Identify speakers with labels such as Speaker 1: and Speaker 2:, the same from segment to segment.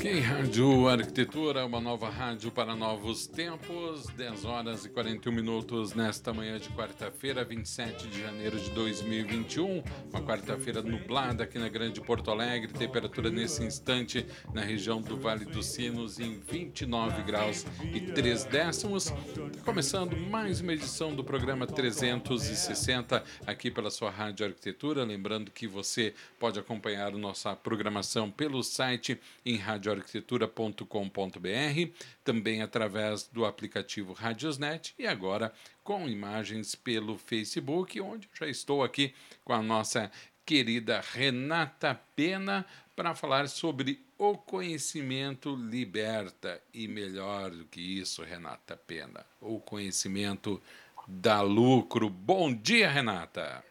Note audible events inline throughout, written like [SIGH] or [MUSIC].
Speaker 1: Ok, Rádio Arquitetura, uma nova rádio para novos tempos, 10 horas e 41 minutos nesta manhã de quarta-feira, 27 de janeiro de 2021. Uma quarta-feira nublada aqui na Grande Porto Alegre, temperatura nesse instante na região do Vale dos Sinos em 29 graus e 3 décimos. Tá começando mais uma edição do programa 360 aqui pela sua Rádio Arquitetura. Lembrando que você pode acompanhar nossa programação pelo site em radioarquitetura.com.br, também através do aplicativo Radiosnet e agora com imagens pelo Facebook, onde já estou aqui com a nossa querida Renata Pena para falar sobre o conhecimento liberta e melhor do que isso, Renata Pena, o conhecimento dá lucro. Bom dia, Renata.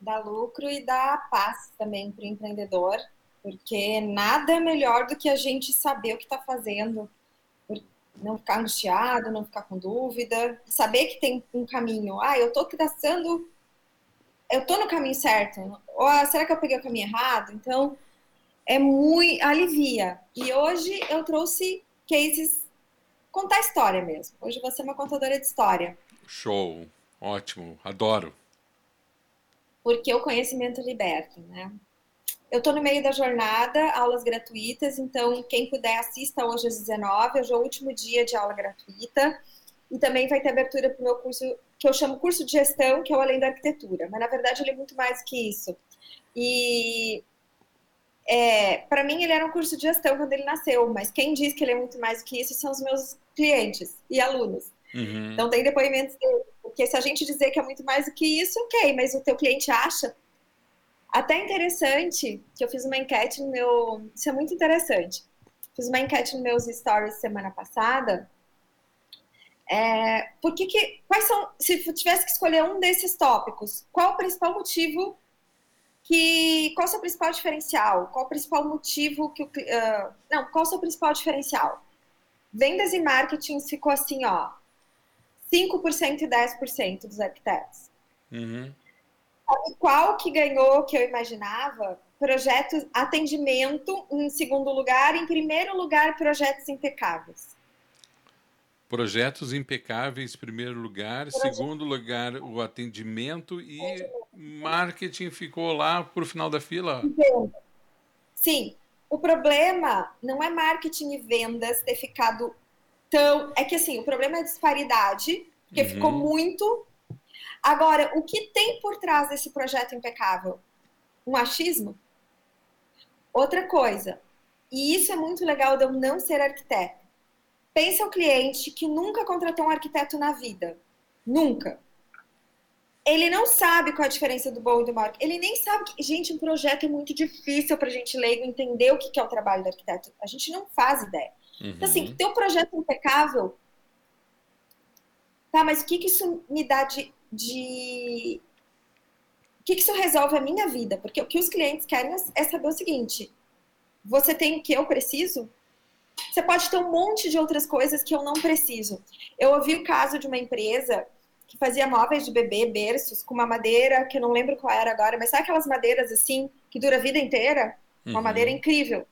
Speaker 2: Dá lucro e dá paz também para o empreendedor porque nada é melhor do que a gente saber o que está fazendo, não ficar angustiado, não ficar com dúvida, saber que tem um caminho. Ah, eu estou traçando, eu estou no caminho certo. Ou ah, será que eu peguei o caminho errado? Então, é muito alivia. E hoje eu trouxe cases contar história mesmo. Hoje você é uma contadora de história.
Speaker 1: Show, ótimo, adoro.
Speaker 2: Porque o conhecimento liberta, né? Eu estou no meio da jornada, aulas gratuitas, então quem puder assista hoje às 19, hoje é o último dia de aula gratuita. E também vai ter abertura para o meu curso, que eu chamo curso de gestão, que é o Além da Arquitetura. Mas na verdade ele é muito mais que isso. E é, para mim ele era um curso de gestão quando ele nasceu, mas quem diz que ele é muito mais que isso são os meus clientes e alunos. Uhum. Então tem depoimentos dele. Porque se a gente dizer que é muito mais do que isso, ok, mas o teu cliente acha, até interessante que eu fiz uma enquete no meu. Isso é muito interessante. Fiz uma enquete nos meus stories semana passada. É, por que, que quais são se tivesse que escolher um desses tópicos qual o principal motivo que qual o seu principal diferencial qual o principal motivo que o uh, não qual o seu principal diferencial vendas e marketing ficou assim ó 5% e 10% dos arquitetos uhum. Sabe qual que ganhou que eu imaginava? Projetos, atendimento em segundo lugar, em primeiro lugar, projetos impecáveis.
Speaker 1: Projetos impecáveis, primeiro lugar, Projeto. segundo lugar, o atendimento e marketing ficou lá para o final da fila.
Speaker 2: Sim, o problema não é marketing e vendas ter ficado tão. É que assim, o problema é a disparidade, porque uhum. ficou muito Agora, o que tem por trás desse projeto impecável? Um achismo? Outra coisa, e isso é muito legal de eu não ser arquiteto. Pensa o cliente que nunca contratou um arquiteto na vida. Nunca. Ele não sabe qual é a diferença do bom e do mau. Ele nem sabe que, gente, um projeto é muito difícil para a gente leigo entender o que é o trabalho do arquiteto. A gente não faz ideia. Uhum. Então, assim, ter um projeto impecável. Tá, mas o que, que isso me dá de de o que, que isso resolve a minha vida? Porque o que os clientes querem é saber o seguinte: você tem o que eu preciso? Você pode ter um monte de outras coisas que eu não preciso. Eu ouvi o caso de uma empresa que fazia móveis de bebê, berços, com uma madeira que eu não lembro qual era agora, mas sabe aquelas madeiras assim, que dura a vida inteira? Uma uhum. madeira incrível.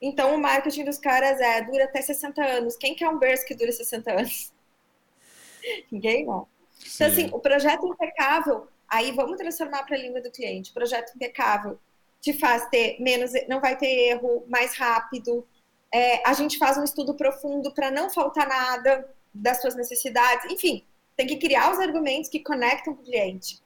Speaker 2: Então o marketing dos caras é dura até 60 anos. Quem quer um berço que dura 60 anos? [LAUGHS] Ninguém não. Então, assim, o projeto impecável, aí vamos transformar para a língua do cliente. O projeto impecável te faz ter menos, não vai ter erro, mais rápido. É, a gente faz um estudo profundo para não faltar nada das suas necessidades. Enfim, tem que criar os argumentos que conectam com o cliente.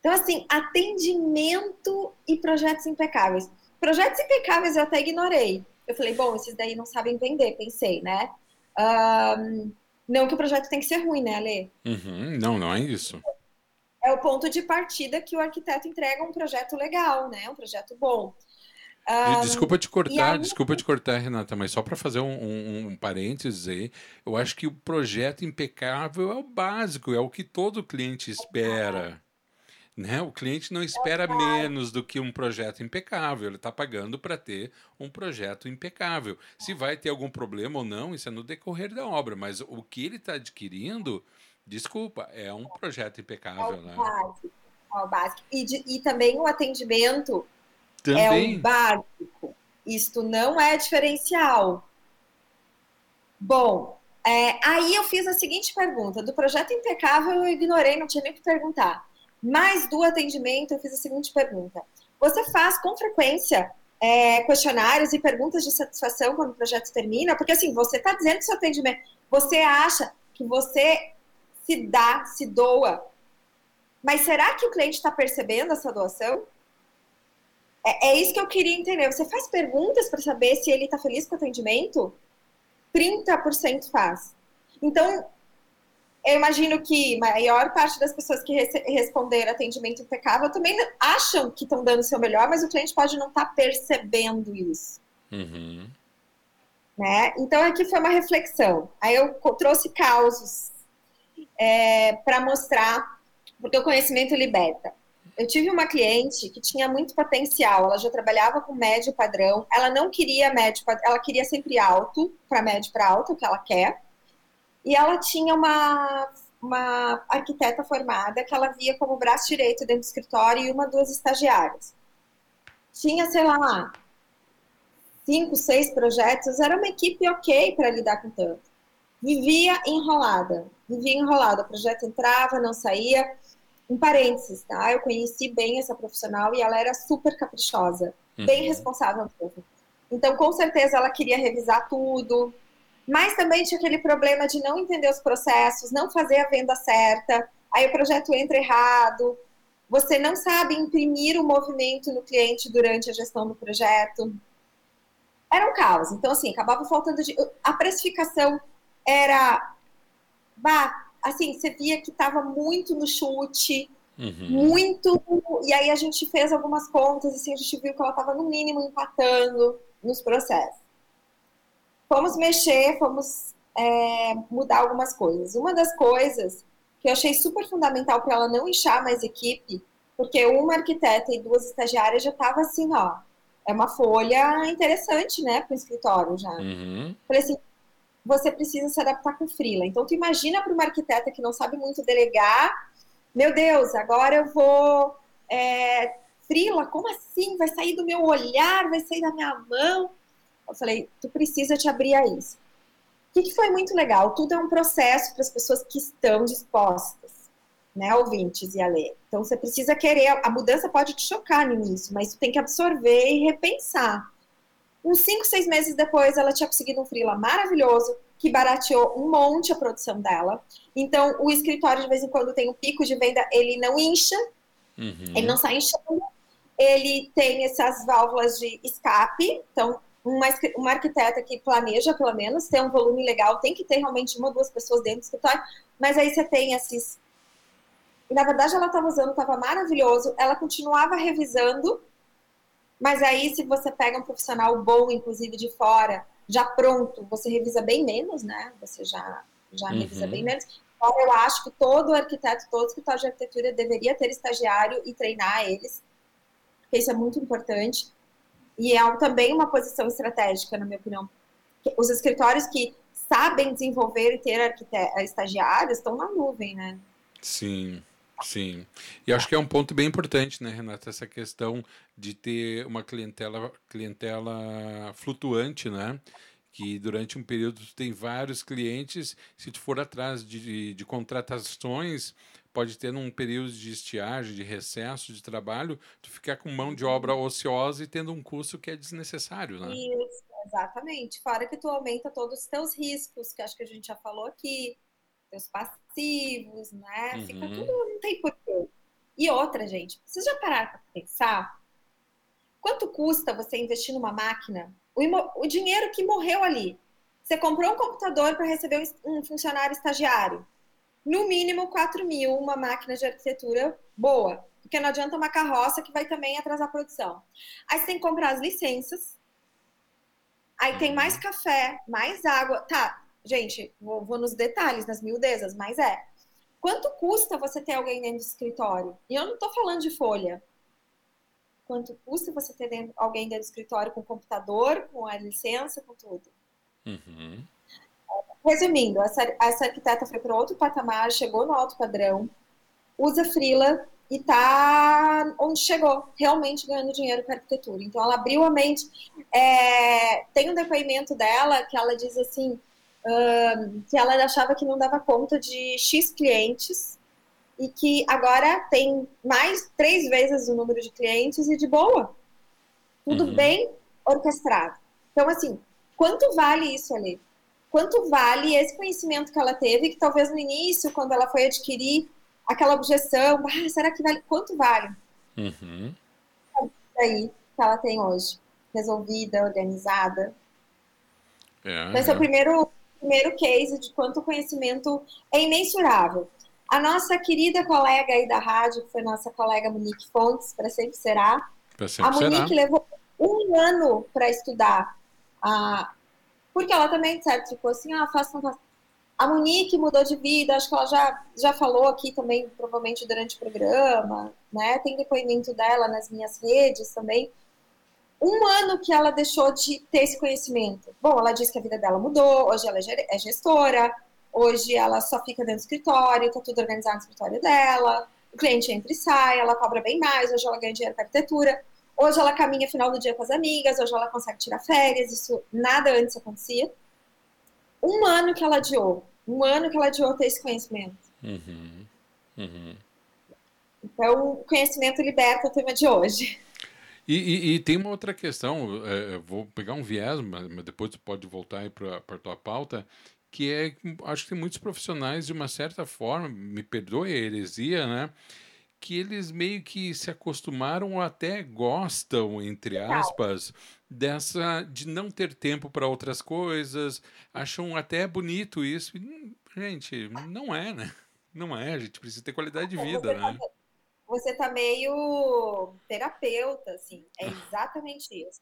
Speaker 2: Então, assim, atendimento e projetos impecáveis. Projetos impecáveis eu até ignorei. Eu falei, bom, esses daí não sabem vender, pensei, né? Um, não que o projeto tem que ser ruim, né, Ale?
Speaker 1: Uhum, não, não é isso.
Speaker 2: É o ponto de partida que o arquiteto entrega um projeto legal, né? Um projeto bom.
Speaker 1: Um, desculpa te cortar, aí... desculpa te cortar, Renata, mas só para fazer um, um, um, parênteses aí, eu acho que o projeto impecável é o básico, é o que todo cliente espera. Né? O cliente não espera menos do que um projeto impecável, ele está pagando para ter um projeto impecável. Se vai ter algum problema ou não, isso é no decorrer da obra, mas o que ele está adquirindo, desculpa, é um projeto impecável. É o
Speaker 2: né? básico. É o básico. E, de, e também o atendimento também. é o básico. Isto não é diferencial. Bom, é, aí eu fiz a seguinte pergunta: do projeto impecável eu ignorei, não tinha nem que perguntar. Mas do atendimento eu fiz a seguinte pergunta: você faz com frequência é, questionários e perguntas de satisfação quando o projeto termina? Porque assim, você está dizendo que seu atendimento, você acha que você se dá, se doa, mas será que o cliente está percebendo essa doação? É, é, isso que eu queria entender. Você faz perguntas para saber se ele está feliz com o atendimento? 30% faz. Então, eu imagino que a maior parte das pessoas que responderam atendimento impecável também acham que estão dando o seu melhor, mas o cliente pode não estar tá percebendo isso. Uhum. Né? Então, aqui foi uma reflexão. Aí eu trouxe causos é, para mostrar, porque o conhecimento liberta. Eu tive uma cliente que tinha muito potencial, ela já trabalhava com médio padrão, ela não queria médio, ela queria sempre alto, para médio para alto, o que ela quer. E ela tinha uma, uma arquiteta formada que ela via como braço direito dentro do escritório e uma, duas estagiárias. Tinha, sei lá, cinco, seis projetos, era uma equipe ok para lidar com tanto. Vivia enrolada, vivia enrolada. O projeto entrava, não saía um parênteses, tá? Eu conheci bem essa profissional e ela era super caprichosa, uhum. bem responsável mesmo. Então, com certeza, ela queria revisar tudo, mas também tinha aquele problema de não entender os processos, não fazer a venda certa, aí o projeto entra errado, você não sabe imprimir o movimento no cliente durante a gestão do projeto. Era um caos. Então, assim, acabava faltando de. A precificação era. Bah, assim, você via que estava muito no chute, uhum. muito. E aí a gente fez algumas contas, assim, a gente viu que ela estava no mínimo empatando nos processos. Fomos mexer, fomos é, mudar algumas coisas. Uma das coisas que eu achei super fundamental para ela não inchar mais equipe, porque uma arquiteta e duas estagiárias já tava assim, ó, é uma folha interessante, né, para o escritório já. Uhum. Falei assim, você precisa se adaptar com freela. Então, tu imagina para uma arquiteta que não sabe muito delegar, meu Deus, agora eu vou é, freela, como assim? Vai sair do meu olhar, vai sair da minha mão? Eu falei, tu precisa te abrir a isso. O que, que foi muito legal? Tudo é um processo para as pessoas que estão dispostas, né, ouvintes e a ler. Então, você precisa querer, a mudança pode te chocar no início, mas tu tem que absorver e repensar. Uns cinco, seis meses depois, ela tinha conseguido um freela maravilhoso, que barateou um monte a produção dela. Então, o escritório, de vez em quando, tem um pico de venda, ele não incha, uhum. ele não sai inchando. Ele tem essas válvulas de escape. Então, uma, uma arquiteta que planeja, pelo menos, ter um volume legal, tem que ter realmente uma ou duas pessoas dentro do escritório. Mas aí você tem esses... Na verdade, ela estava usando, estava maravilhoso. Ela continuava revisando mas aí, se você pega um profissional bom, inclusive de fora, já pronto, você revisa bem menos, né? Você já, já uhum. revisa bem menos. Então, eu acho que todo arquiteto, todo escritório de arquitetura deveria ter estagiário e treinar eles, porque isso é muito importante. E é também uma posição estratégica, na minha opinião. Os escritórios que sabem desenvolver e ter estagiários estão na nuvem, né?
Speaker 1: Sim. Sim. E acho que é um ponto bem importante, né, Renata, essa questão de ter uma clientela, clientela flutuante, né? Que durante um período tu tem vários clientes, se tu for atrás de, de contratações, pode ter num período de estiagem, de recesso de trabalho, tu ficar com mão de obra ociosa e tendo um custo que é desnecessário, né?
Speaker 2: Isso, exatamente. Fora que tu aumenta todos os teus riscos, que acho que a gente já falou aqui, teus passivos, né? Uhum. Fica tudo, não tem porquê. E outra, gente, vocês já pararam para pensar? Quanto custa você investir numa máquina? O, o dinheiro que morreu ali. Você comprou um computador para receber um funcionário estagiário. No mínimo 4 mil, uma máquina de arquitetura boa. porque não adianta uma carroça que vai também atrasar a produção. Aí você tem que comprar as licenças, aí tem mais
Speaker 1: Uhum.
Speaker 2: café, mais água. Tá, gente, vou, vou nos detalhes, nas miudezas, mas é. Quanto custa você ter alguém dentro do escritório? E eu não tô falando de folha. Quanto custa você ter dentro- alguém dentro do escritório com computador, com a licença, com tudo?
Speaker 1: Uhum.
Speaker 2: Resumindo, essa, essa arquiteta foi para outro patamar, chegou no alto padrão, usa freela e tá onde chegou, realmente ganhando dinheiro com arquitetura. Então ela abriu a mente. É, tem um depoimento dela que ela diz assim ahn, que ela achava que não dava conta de X clientes e que agora tem mais três vezes o número de clientes e de boa. Tudo
Speaker 1: Uhum.
Speaker 2: bem orquestrado. Então, assim, quanto vale isso ali? Quanto vale esse conhecimento que ela teve, que talvez no início, quando ela foi adquirir aquela objeção, ah, será que vale? Quanto vale
Speaker 1: Uhum.
Speaker 2: aí que ela tem hoje? Resolvida, organizada.
Speaker 1: É,
Speaker 2: Então, esse é o
Speaker 1: é.
Speaker 2: primeiro, primeiro case de quanto o conhecimento é imensurável. A nossa querida colega aí da rádio, que foi nossa colega Monique Fontes, para sempre será,
Speaker 1: Pra
Speaker 2: a
Speaker 1: sempre será.
Speaker 2: Monique levou um ano para estudar. A... Porque ela também, certo, ficou assim, ah, faço, não faço. A Monique mudou de vida, acho que ela já, já falou aqui também, provavelmente durante o programa, né? Tem depoimento dela nas minhas redes também. Um ano que ela deixou de ter esse conhecimento. Bom, ela disse que a vida dela mudou, hoje ela é é gestora, hoje ela só fica dentro do escritório, tá tudo organizado no escritório dela, o cliente entra e sai, ela cobra bem mais, hoje ela ganha dinheiro com arquitetura. Hoje ela caminha final do dia com as amigas, hoje ela consegue tirar férias, isso nada antes acontecia. Um ano que ela adiou, um ano que ela adiou ter esse conhecimento.
Speaker 1: Uhum. Uhum.
Speaker 2: Então, o conhecimento liberta o tema de hoje.
Speaker 1: E, e- e tem uma outra questão, é, eu vou pegar um viés, mas depois tu pode voltar aí para a tua pauta, que é, acho que tem muitos profissionais, de uma certa forma, me perdoe a heresia, né? Que eles meio que se acostumaram ou até gostam, entre aspas, dessa de não ter tempo para outras coisas, acham até bonito isso. E, hum, gente, não é, né? Não é, a gente precisa ter qualidade de vida, né?
Speaker 2: Você tá meio terapeuta, assim. É exatamente isso.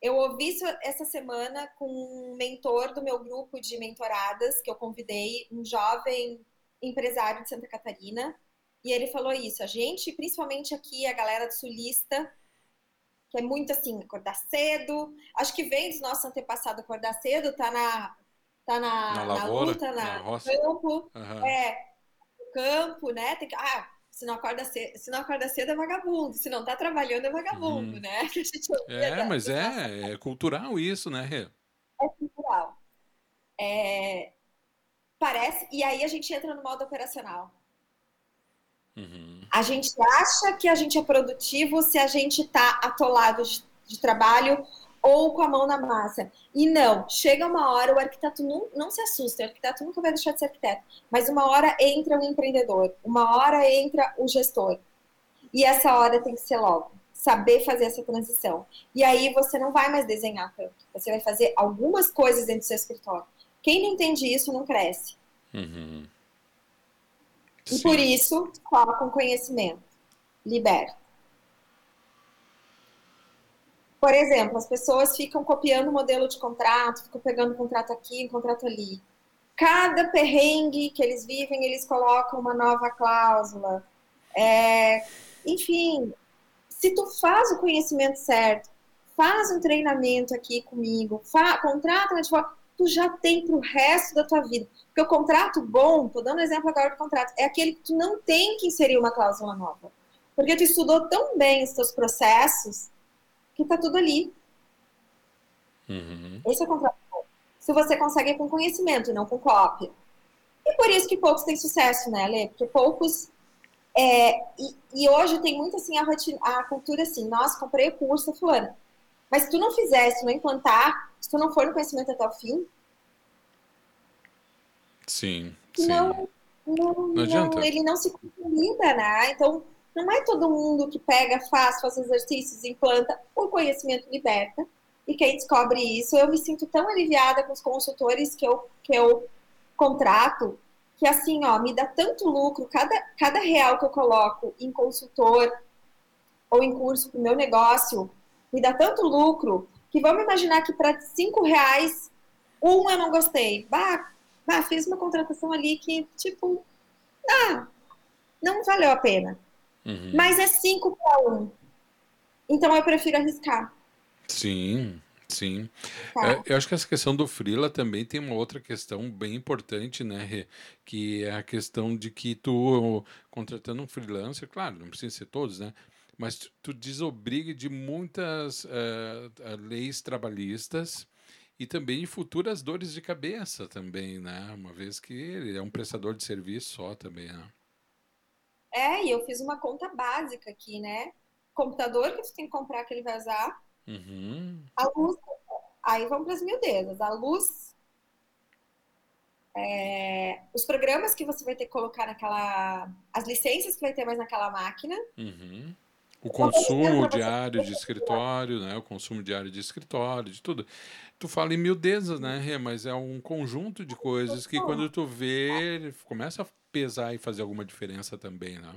Speaker 2: Eu ouvi isso essa semana com um mentor do meu grupo de mentoradas, que eu convidei, um jovem empresário de Santa Catarina, e ele falou isso. A gente, principalmente aqui, a galera do sulista, que é muito assim, acordar cedo. Acho que vem dos nossos antepassados acordar cedo, tá na, tá na,
Speaker 1: Na
Speaker 2: na
Speaker 1: lavoura,
Speaker 2: luta, na,
Speaker 1: na
Speaker 2: campo.
Speaker 1: Aham.
Speaker 2: É, no campo, né? Tem que, ah, se não acorda cedo, se não acorda cedo é vagabundo, se não tá trabalhando é vagabundo,
Speaker 1: Uhum.
Speaker 2: né? [LAUGHS]
Speaker 1: É,
Speaker 2: da-
Speaker 1: mas é, é cultural isso, né, Rê?
Speaker 2: é cultural. É, parece, e aí a gente entra no modo operacional.
Speaker 1: Uhum.
Speaker 2: A gente acha que a gente é produtivo se a gente tá atolado de, de trabalho ou com a mão na massa. E não, chega uma hora, o arquiteto não, não se assusta, o arquiteto nunca vai deixar de ser arquiteto, mas uma hora entra o empreendedor, uma hora entra o gestor. E essa hora tem que ser logo, saber fazer essa transição. E aí você não vai mais desenhar tanto, você vai fazer algumas coisas dentro do seu escritório. Quem não entende isso não cresce.
Speaker 1: Uhum.
Speaker 2: E
Speaker 1: Sim.
Speaker 2: por isso, fala com conhecimento. Liberta. Por exemplo, as pessoas ficam copiando o modelo de contrato, ficam pegando contrato aqui, um contrato ali. Cada perrengue que eles vivem, eles colocam uma nova cláusula. É, enfim, se tu faz o conhecimento certo, faz um treinamento aqui comigo, fa, contrata um advogado, tu já tem pro resto da tua vida. Porque o contrato bom, tô dando exemplo agora do contrato, é aquele que tu não tem que inserir uma cláusula nova. Porque tu estudou tão bem os teus processos que tá tudo ali.
Speaker 1: Uhum.
Speaker 2: Esse é o contrato bom. Se você consegue com conhecimento e não com cópia. E por isso que poucos têm sucesso, né, Lê? Porque poucos. é, e, e hoje tem muito assim a, rotina, a cultura assim, nossa, comprei o curso, fulano. Mas se tu não fizer, se tu não implantar, se tu não for no conhecimento até o fim,
Speaker 1: Sim, sim.
Speaker 2: não, não, não,
Speaker 1: adianta.
Speaker 2: ele não se consolida, né? Então, não é todo mundo que pega, faz, faz exercícios, implanta, o conhecimento liberta. E quem descobre isso, eu me sinto tão aliviada com os consultores que eu, que eu contrato, que assim, ó, me dá tanto lucro, cada, cada real que eu coloco em consultor ou em curso para o meu negócio, me dá tanto lucro, que vamos imaginar que para cinco reais, um eu não gostei. Bah, bah, fiz uma contratação ali que, tipo, ah, não valeu a pena. Uhum. Mas é cinco para um. Então eu prefiro arriscar.
Speaker 1: Sim, sim. Tá. É, eu acho que essa questão do Freela também tem uma outra questão bem importante, né? Que é a questão de que tu, contratando um freelancer, claro, não precisa ser todos, né? Mas tu, tu desobriga de muitas uh, leis trabalhistas e também futuras dores de cabeça também, né? Uma vez que ele é um prestador de serviço só também, né?
Speaker 2: É, e eu fiz uma conta básica aqui, né? Computador que tu tem que comprar que ele vai usar. Uhum. A luz. Aí vamos para as miudezas. A luz. É, os programas que você vai ter que colocar naquela. As licenças que vai ter mais naquela máquina.
Speaker 1: Uhum. O consumo diário de escritório, né? O consumo diário de escritório, de tudo. Tu fala em miudezas, né, Rê? Mas é um conjunto de coisas que quando tu vê, começa a pesar e fazer alguma diferença também, né?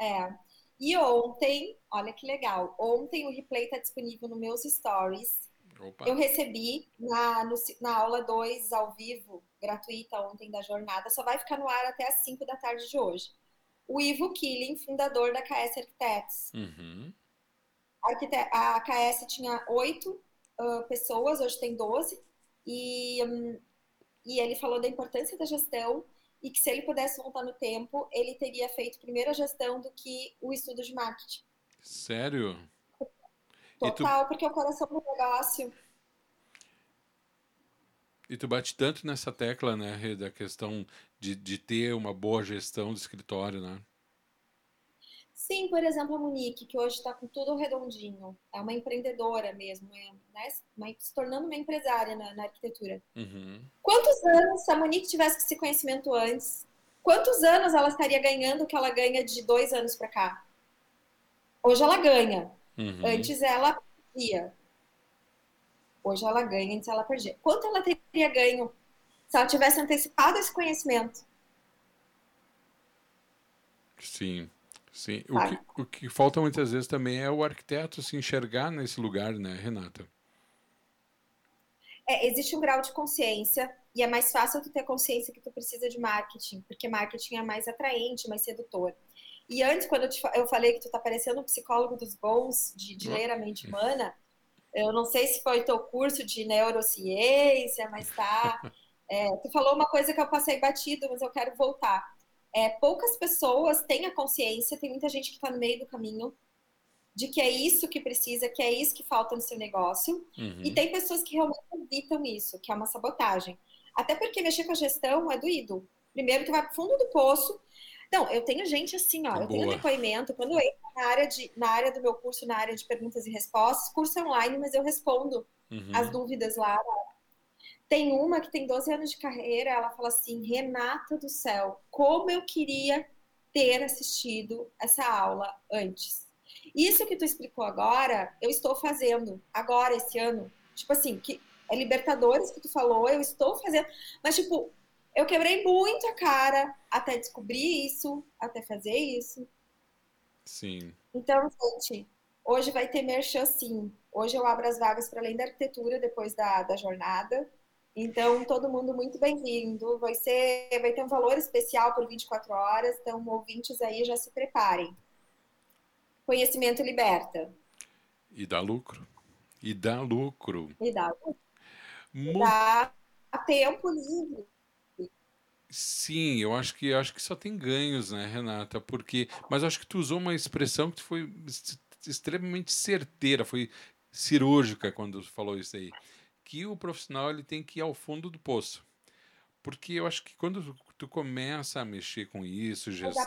Speaker 2: É. E ontem, olha que legal, ontem o replay está disponível nos meus stories. Opa. Eu recebi na, no, na aula 2 ao vivo, gratuita ontem da jornada, só vai ficar no ar até as 5 da tarde de hoje o Ivo Killing, fundador da KS Arquitetos. Uhum. A, KS tinha oito uh, pessoas, hoje tem 12, e, um, e ele falou da importância da gestão e que se ele pudesse voltar no tempo, ele teria feito primeiro a gestão do que o estudo de marketing.
Speaker 1: Sério?
Speaker 2: Total, tu... porque é o coração do negócio.
Speaker 1: E tu bate tanto nessa tecla, né, da questão de, de ter uma boa gestão do escritório, né?
Speaker 2: Sim, por exemplo, a Monique, que hoje está com tudo redondinho, é uma empreendedora mesmo, é, né, se tornando uma empresária na, na arquitetura. Uhum. Quantos anos, se a Monique tivesse esse conhecimento antes, quantos anos ela estaria ganhando o que ela ganha de dois anos para cá? Hoje ela ganha. Uhum. Antes ela perdia. Hoje ela ganha, antes ela perdia. Quanto ela teria ganho se ela tivesse antecipado esse conhecimento?
Speaker 1: Sim, sim. O que, o que falta muitas vezes também é o arquiteto se enxergar nesse lugar, né, Renata?
Speaker 2: É, existe um grau de consciência e é mais fácil tu ter consciência que tu precisa de marketing, porque marketing é mais atraente, mais sedutor. E antes, quando eu, te, eu falei que tu tá parecendo um psicólogo dos bons, de, de ler a mente humana, eu não sei se foi teu curso de neurociência, mas tá. [LAUGHS] É, tu falou uma coisa que eu passei batido, mas eu quero voltar. É, poucas pessoas têm a consciência, tem muita gente que está no meio do caminho, de que é isso que precisa, que é isso que falta no seu negócio. Uhum. E tem pessoas que realmente evitam isso, que é uma sabotagem. Até porque mexer com a gestão é doído. Primeiro, tu vai pro fundo do poço, não, eu tenho gente assim, ó, tá eu tenho depoimento, quando eu entro na área, de, na área do meu curso, na área de perguntas e respostas, curso online, mas eu respondo uhum. as dúvidas lá. Tem uma que tem 12 anos de carreira, ela fala assim, Renata do céu, como eu queria ter assistido essa aula antes. Isso que tu explicou agora, eu estou fazendo agora, esse ano. Tipo assim, que é Libertadores que tu falou, eu estou fazendo. Mas, tipo, eu quebrei muito a cara até descobrir isso, até fazer isso.
Speaker 1: Sim.
Speaker 2: Então, gente, hoje vai ter merchan sim. Hoje eu abro as vagas para além da arquitetura depois da, da jornada. Então, todo mundo muito bem-vindo. Vai ser, vai ter um valor especial por 24 horas. Então, ouvintes aí já se preparem. Conhecimento liberta.
Speaker 1: E dá lucro. E dá lucro.
Speaker 2: E dá lucro. Muito... Dá tempo livre.
Speaker 1: Sim, eu acho que acho que só tem ganhos, né, Renata? Porque, mas eu acho que tu usou uma expressão que foi extremamente certeira, foi cirúrgica quando falou isso aí, que o profissional ele tem que ir ao fundo do poço. Porque eu acho que quando tu começa a mexer com isso,
Speaker 2: gestão...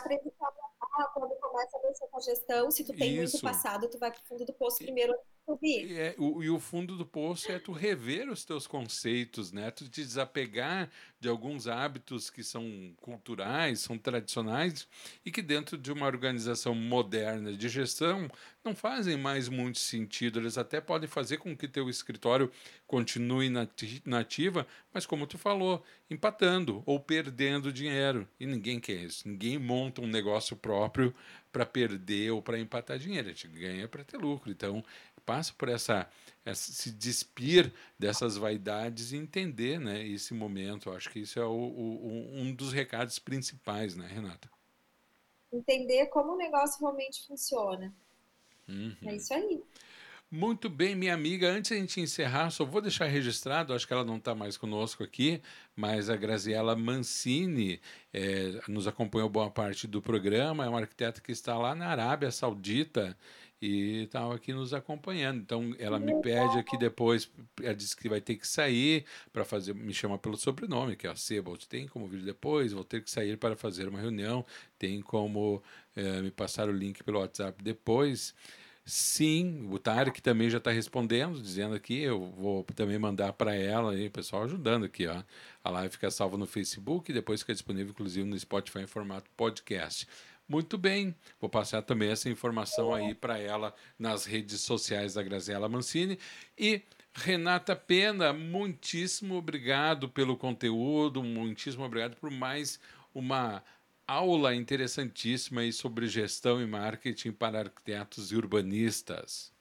Speaker 2: quando começa a mexer com a gestão, se tu tem isso. muito passado, tu vai pro fundo do poço primeiro subir.
Speaker 1: É, o, e o fundo do poço é tu rever os teus conceitos, né? Tu te desapegar de alguns hábitos que são culturais, são tradicionais e que dentro de uma organização moderna de gestão não fazem mais muito sentido. Eles até podem fazer com que teu escritório continue nativa, mas como tu falou, empatando ou perdendo dinheiro. E ninguém quer isso. Ninguém monta um negócio próprio para perder ou para empatar dinheiro. A gente ganha para ter lucro. Então, passa por essa, essa, se despir dessas vaidades e entender né, esse momento. Eu acho que isso é o, o, um dos recados principais, né, Renata?
Speaker 2: Entender como o negócio realmente funciona. Uhum. É isso aí.
Speaker 1: Muito bem, minha amiga. Antes de a gente encerrar, só vou deixar registrado, acho que ela não está mais conosco aqui, mas a Graziela Mancini é, nos acompanhou boa parte do programa, é uma arquiteta que está lá na Arábia Saudita e estava aqui nos acompanhando. Então ela me pede aqui depois, ela disse que vai ter que sair para fazer, me chama pelo sobrenome, que é a Sebold. Tem como vir depois, vou ter que sair para fazer uma reunião, tem como é, me passar o link pelo WhatsApp depois. Sim, o Tarek também já está respondendo, dizendo aqui, eu vou também mandar para ela, aí, pessoal ajudando aqui, ó. A live fica salva no Facebook e depois fica disponível, inclusive, no Spotify em formato podcast. Muito bem, vou passar também essa informação aí para ela nas redes sociais da Graziela Mancini. E Renata Pena, muitíssimo obrigado pelo conteúdo, muitíssimo obrigado por mais uma aula interessantíssima aí sobre gestão e marketing para arquitetos e urbanistas.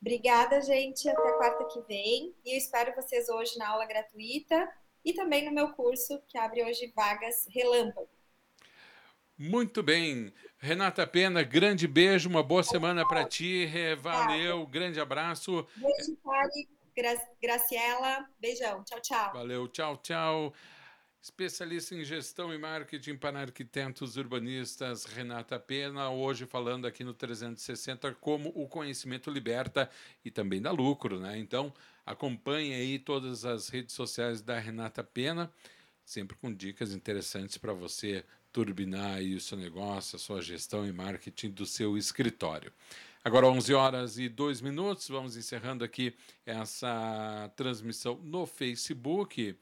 Speaker 2: Obrigada, gente. Até quarta que vem. E eu espero vocês hoje na aula gratuita e também no meu curso, que abre hoje vagas relâmpago.
Speaker 1: Muito bem. Renata Pena, grande beijo, uma boa semana para ti. Valeu, grande abraço.
Speaker 2: Beijo, Tari, Gra Graciela. Beijão. Tchau, tchau.
Speaker 1: Valeu, tchau, tchau. Especialista em gestão e marketing para arquitetos urbanistas, Renata Pena, hoje falando aqui no 360 como o conhecimento liberta e também dá lucro, né? Então, acompanhe aí todas as redes sociais da Renata Pena, sempre com dicas interessantes para você turbinar aí o seu negócio, a sua gestão e marketing do seu escritório. Agora 11 horas e 2 minutos, vamos encerrando aqui essa transmissão no Facebook.